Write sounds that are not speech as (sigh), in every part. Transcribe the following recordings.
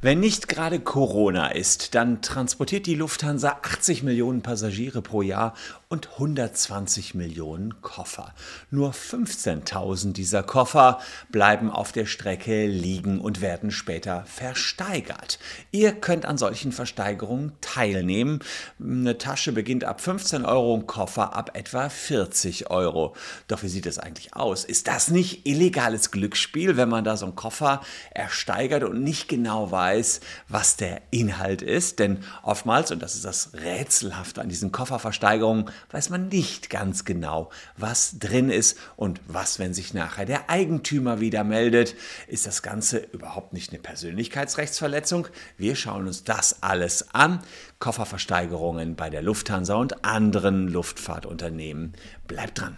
Wenn nicht gerade Corona ist, dann transportiert die Lufthansa 80 Millionen Passagiere pro Jahr und 120 Millionen Koffer. Nur 15.000 dieser Koffer bleiben auf der Strecke liegen und werden später versteigert. Ihr könnt an solchen Versteigerungen teilnehmen. Eine Tasche beginnt ab 15 Euro, ein Koffer ab etwa 40 Euro. Doch wie sieht es eigentlich aus? Ist das nicht illegales Glücksspiel, wenn man da so einen Koffer ersteigert und nicht genau weiß, was der Inhalt ist, denn oftmals, und das ist das Rätselhafte an diesen Kofferversteigerungen, weiß man nicht ganz genau, was drin ist und was, wenn sich nachher der Eigentümer wieder meldet. Ist das Ganze überhaupt nicht eine Persönlichkeitsrechtsverletzung? Wir schauen uns das alles an. Kofferversteigerungen bei der Lufthansa und anderen Luftfahrtunternehmen. Bleibt dran.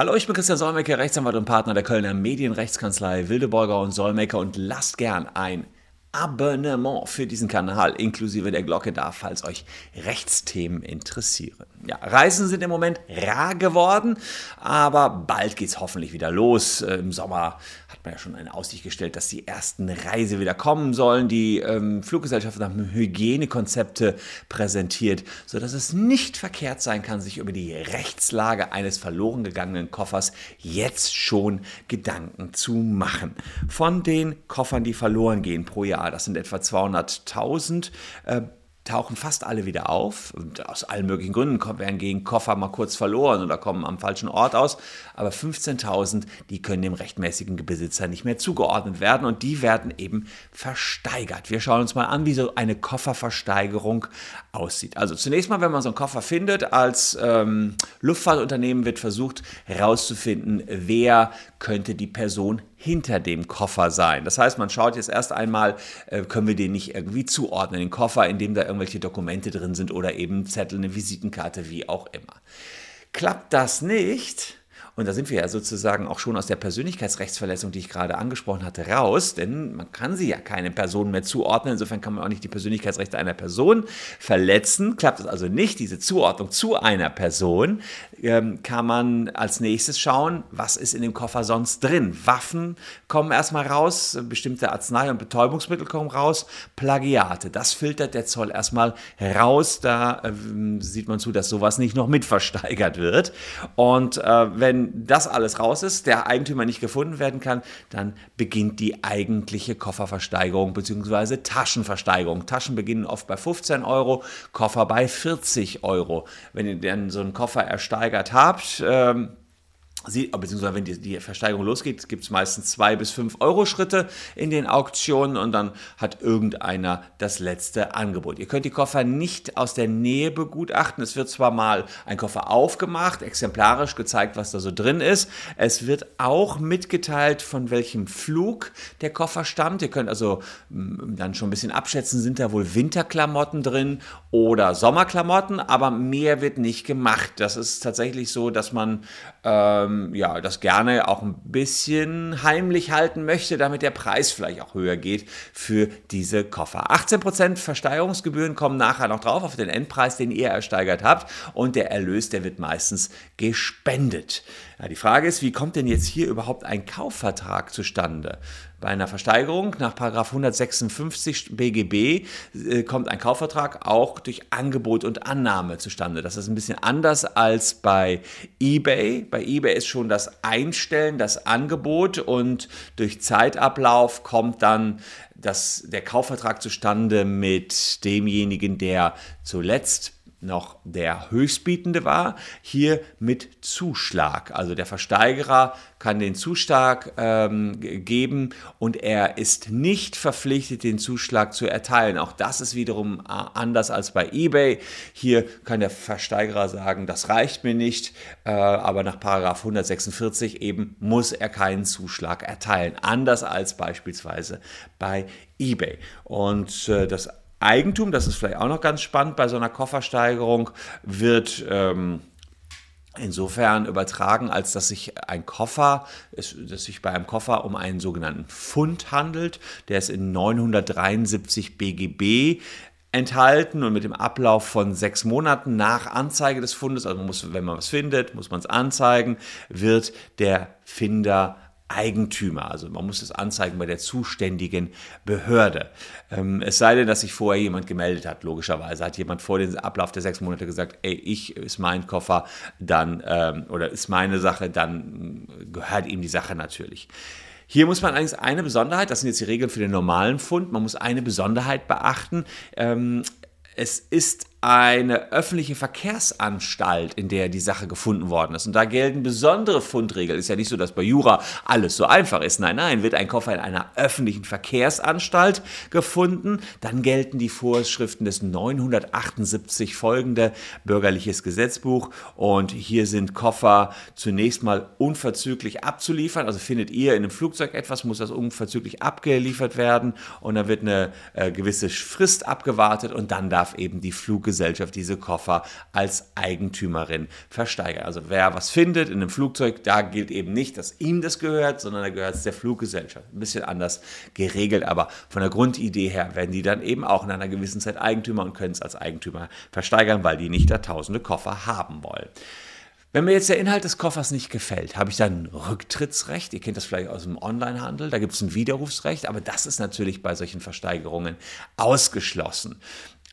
Hallo, ich bin Christian Solmecke, Rechtsanwalt und Partner der Kölner Medienrechtskanzlei Wildeborger und Solmecke und lasst gern ein Abonnement für diesen Kanal inklusive der Glocke da, falls euch Rechtsthemen interessieren. Ja, Reisen sind im Moment rar geworden, aber bald geht es hoffentlich wieder los. Äh, Im Sommer hat man ja schon eine Aussicht gestellt, dass die ersten Reise wieder kommen sollen. Die ähm, Fluggesellschaft haben Hygienekonzepte präsentiert, sodass es nicht verkehrt sein kann, sich über die Rechtslage eines verloren gegangenen Koffers jetzt schon Gedanken zu machen. Von den Koffern, die verloren gehen pro Jahr, das sind etwa 200.000, äh, tauchen fast alle wieder auf. Und aus allen möglichen Gründen werden gegen Koffer mal kurz verloren oder kommen am falschen Ort aus. Aber 15.000, die können dem rechtmäßigen Besitzer nicht mehr zugeordnet werden und die werden eben versteigert. Wir schauen uns mal an, wie so eine Kofferversteigerung aussieht. Also zunächst mal, wenn man so einen Koffer findet, als ähm, Luftfahrtunternehmen wird versucht herauszufinden, wer könnte die Person hinter dem Koffer sein. Das heißt, man schaut jetzt erst einmal, äh, können wir den nicht irgendwie zuordnen, den Koffer, in dem da irgendwelche Dokumente drin sind oder eben Zettel, eine Visitenkarte, wie auch immer. Klappt das nicht, und da sind wir ja sozusagen auch schon aus der Persönlichkeitsrechtsverletzung, die ich gerade angesprochen hatte, raus, denn man kann sie ja keine Person mehr zuordnen. Insofern kann man auch nicht die Persönlichkeitsrechte einer Person verletzen. Klappt es also nicht, diese Zuordnung zu einer Person, ähm, kann man als nächstes schauen, was ist in dem Koffer sonst drin. Waffen kommen erstmal raus, bestimmte Arznei- und Betäubungsmittel kommen raus, Plagiate. Das filtert der Zoll erstmal raus. Da äh, sieht man zu, dass sowas nicht noch mitversteigert wird. Und äh, wenn das alles raus ist, der Eigentümer nicht gefunden werden kann, dann beginnt die eigentliche Kofferversteigerung bzw. Taschenversteigerung. Taschen beginnen oft bei 15 Euro, Koffer bei 40 Euro. Wenn ihr dann so einen Koffer ersteigert habt, ähm, Sie, beziehungsweise wenn die, die Versteigerung losgeht, gibt es meistens zwei bis fünf Euro Schritte in den Auktionen und dann hat irgendeiner das letzte Angebot. Ihr könnt die Koffer nicht aus der Nähe begutachten. Es wird zwar mal ein Koffer aufgemacht, exemplarisch gezeigt, was da so drin ist. Es wird auch mitgeteilt, von welchem Flug der Koffer stammt. Ihr könnt also mm, dann schon ein bisschen abschätzen, sind da wohl Winterklamotten drin oder Sommerklamotten, aber mehr wird nicht gemacht. Das ist tatsächlich so, dass man ähm, ähm, ja, das gerne auch ein bisschen heimlich halten möchte, damit der Preis vielleicht auch höher geht für diese Koffer. 18% Versteigerungsgebühren kommen nachher noch drauf auf den Endpreis, den ihr ersteigert habt und der Erlös, der wird meistens gespendet. Ja, die Frage ist, wie kommt denn jetzt hier überhaupt ein Kaufvertrag zustande? Bei einer Versteigerung nach 156 BGB äh, kommt ein Kaufvertrag auch durch Angebot und Annahme zustande. Das ist ein bisschen anders als bei eBay. Bei eBay ist schon das Einstellen, das Angebot und durch Zeitablauf kommt dann das, der Kaufvertrag zustande mit demjenigen, der zuletzt noch der Höchstbietende war, hier mit Zuschlag. Also der Versteigerer kann den Zuschlag ähm, geben und er ist nicht verpflichtet, den Zuschlag zu erteilen. Auch das ist wiederum äh, anders als bei eBay. Hier kann der Versteigerer sagen, das reicht mir nicht, äh, aber nach 146 eben muss er keinen Zuschlag erteilen. Anders als beispielsweise bei eBay. Und äh, das Eigentum, das ist vielleicht auch noch ganz spannend bei so einer Koffersteigerung, wird ähm, insofern übertragen, als dass sich ein Koffer, es, dass sich bei einem Koffer um einen sogenannten Fund handelt. Der ist in 973 BGB enthalten und mit dem Ablauf von sechs Monaten nach Anzeige des Fundes, also muss, wenn man was findet, muss man es anzeigen, wird der Finder Eigentümer. Also man muss es anzeigen bei der zuständigen Behörde. Ähm, es sei denn, dass sich vorher jemand gemeldet hat, logischerweise. Hat jemand vor dem Ablauf der sechs Monate gesagt, ey, ich ist mein Koffer, dann, ähm, oder ist meine Sache, dann gehört ihm die Sache natürlich. Hier muss man allerdings eine Besonderheit, das sind jetzt die Regeln für den normalen Fund, man muss eine Besonderheit beachten. Ähm, es ist eine öffentliche Verkehrsanstalt, in der die Sache gefunden worden ist. Und da gelten besondere Fundregeln. Ist ja nicht so, dass bei Jura alles so einfach ist. Nein, nein, wird ein Koffer in einer öffentlichen Verkehrsanstalt gefunden, dann gelten die Vorschriften des 978 folgende Bürgerliches Gesetzbuch. Und hier sind Koffer zunächst mal unverzüglich abzuliefern. Also findet ihr in einem Flugzeug etwas, muss das unverzüglich abgeliefert werden. Und dann wird eine äh, gewisse Frist abgewartet und dann darf eben die Fluggesellschaft Fluggesellschaft diese Koffer als Eigentümerin versteigern. Also wer was findet in einem Flugzeug, da gilt eben nicht, dass ihm das gehört, sondern da gehört es der Fluggesellschaft. Ein bisschen anders geregelt, aber von der Grundidee her werden die dann eben auch in einer gewissen Zeit Eigentümer und können es als Eigentümer versteigern, weil die nicht da tausende Koffer haben wollen. Wenn mir jetzt der Inhalt des Koffers nicht gefällt, habe ich dann Rücktrittsrecht. Ihr kennt das vielleicht aus dem Onlinehandel. Da gibt es ein Widerrufsrecht, aber das ist natürlich bei solchen Versteigerungen ausgeschlossen.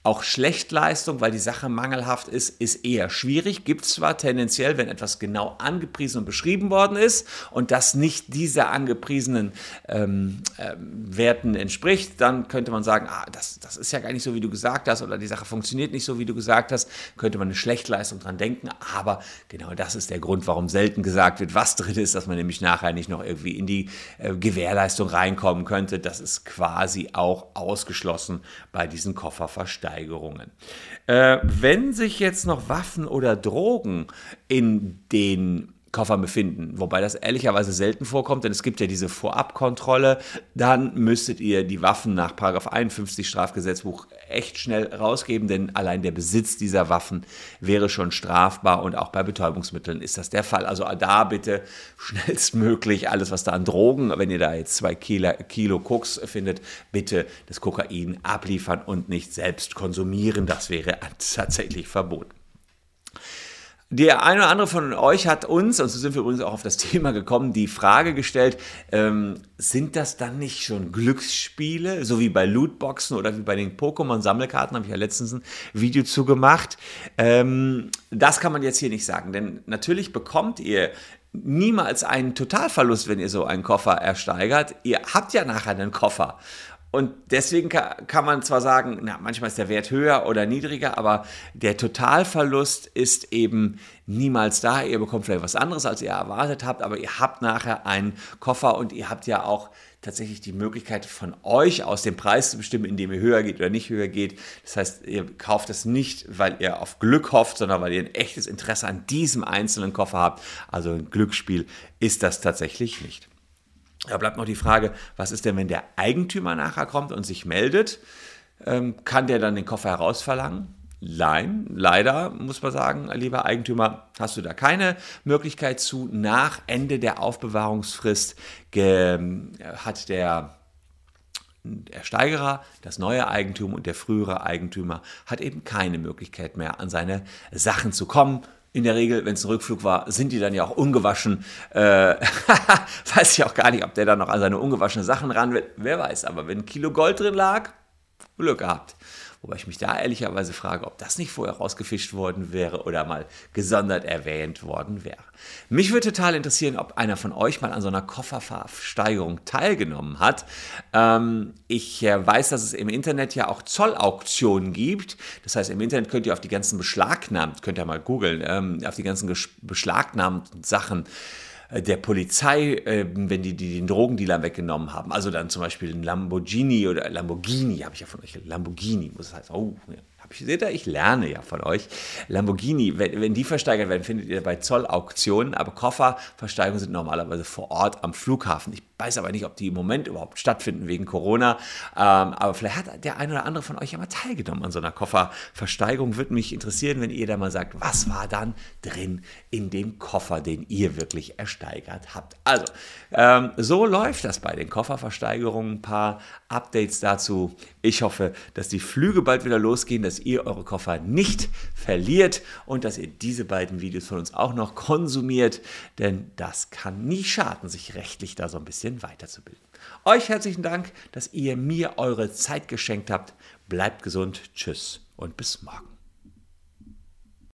Auch Schlechtleistung, weil die Sache mangelhaft ist, ist eher schwierig. Gibt es zwar tendenziell, wenn etwas genau angepriesen und beschrieben worden ist und das nicht dieser angepriesenen ähm, äh, Werten entspricht, dann könnte man sagen, ah, das, das ist ja gar nicht so, wie du gesagt hast oder die Sache funktioniert nicht so, wie du gesagt hast. Könnte man eine Schlechtleistung dran denken. Aber genau das ist der Grund, warum selten gesagt wird, was drin ist, dass man nämlich nachher nicht noch irgendwie in die äh, Gewährleistung reinkommen könnte. Das ist quasi auch ausgeschlossen bei diesen Kofferversteigerungen. Steigerungen. Äh, wenn sich jetzt noch Waffen oder Drogen in den Koffer befinden, wobei das ehrlicherweise selten vorkommt, denn es gibt ja diese Vorabkontrolle, dann müsstet ihr die Waffen nach 51 Strafgesetzbuch echt schnell rausgeben, denn allein der Besitz dieser Waffen wäre schon strafbar und auch bei Betäubungsmitteln ist das der Fall. Also da bitte schnellstmöglich alles, was da an Drogen, wenn ihr da jetzt zwei Kilo, Kilo Koks findet, bitte das Kokain abliefern und nicht selbst konsumieren. Das wäre (laughs) tatsächlich verboten. Der eine oder andere von euch hat uns, und so sind wir übrigens auch auf das (laughs) Thema gekommen, die Frage gestellt, ähm, sind das dann nicht schon Glücksspiele, so wie bei Lootboxen oder wie bei den Pokémon-Sammelkarten, habe ich ja letztens ein Video zu gemacht. Ähm, das kann man jetzt hier nicht sagen, denn natürlich bekommt ihr niemals einen Totalverlust, wenn ihr so einen Koffer ersteigert. Ihr habt ja nachher einen Koffer. Und deswegen kann man zwar sagen, na, manchmal ist der Wert höher oder niedriger, aber der Totalverlust ist eben niemals da. Ihr bekommt vielleicht was anderes, als ihr erwartet habt, aber ihr habt nachher einen Koffer und ihr habt ja auch tatsächlich die Möglichkeit von euch aus den Preis zu bestimmen, indem ihr höher geht oder nicht höher geht. Das heißt, ihr kauft es nicht, weil ihr auf Glück hofft, sondern weil ihr ein echtes Interesse an diesem einzelnen Koffer habt. Also ein Glücksspiel ist das tatsächlich nicht. Da bleibt noch die Frage, was ist denn, wenn der Eigentümer nachher kommt und sich meldet? Ähm, kann der dann den Koffer herausverlangen? Nein, leider muss man sagen, lieber Eigentümer, hast du da keine Möglichkeit zu. Nach Ende der Aufbewahrungsfrist hat der der Steigerer, das neue Eigentum und der frühere Eigentümer hat eben keine Möglichkeit mehr, an seine Sachen zu kommen in der Regel, wenn es ein Rückflug war, sind die dann ja auch ungewaschen. Äh, (laughs) weiß ich auch gar nicht, ob der dann noch an seine ungewaschenen Sachen ran will. Wer weiß, aber wenn ein Kilo Gold drin lag, Glück gehabt. Wobei ich mich da ehrlicherweise frage, ob das nicht vorher rausgefischt worden wäre oder mal gesondert erwähnt worden wäre. Mich würde total interessieren, ob einer von euch mal an so einer Kofferversteigerung teilgenommen hat. Ähm, ich äh, weiß, dass es im Internet ja auch Zollauktionen gibt. Das heißt, im Internet könnt ihr auf die ganzen beschlagnahmt, könnt ihr mal googeln, ähm, auf die ganzen beschlagnahmten Sachen der Polizei, äh, wenn die, die den Drogendealer weggenommen haben. Also dann zum Beispiel ein Lamborghini oder Lamborghini, habe ich ja von euch, Lamborghini muss es heißen. Oh, Seht ihr, ich lerne ja von euch. Lamborghini, wenn, wenn die versteigert werden, findet ihr bei Zollauktionen, aber Kofferversteigerungen sind normalerweise vor Ort am Flughafen. Ich weiß aber nicht, ob die im Moment überhaupt stattfinden wegen Corona. Ähm, aber vielleicht hat der ein oder andere von euch ja mal teilgenommen an so einer Kofferversteigerung. Würde mich interessieren, wenn ihr da mal sagt, was war dann drin in dem Koffer, den ihr wirklich ersteigert habt. Also, ähm, so läuft das bei den Kofferversteigerungen. Ein paar Updates dazu. Ich hoffe, dass die Flüge bald wieder losgehen, dass ihr eure Koffer nicht verliert und dass ihr diese beiden Videos von uns auch noch konsumiert, denn das kann nie schaden, sich rechtlich da so ein bisschen weiterzubilden. Euch herzlichen Dank, dass ihr mir eure Zeit geschenkt habt. Bleibt gesund, tschüss und bis morgen.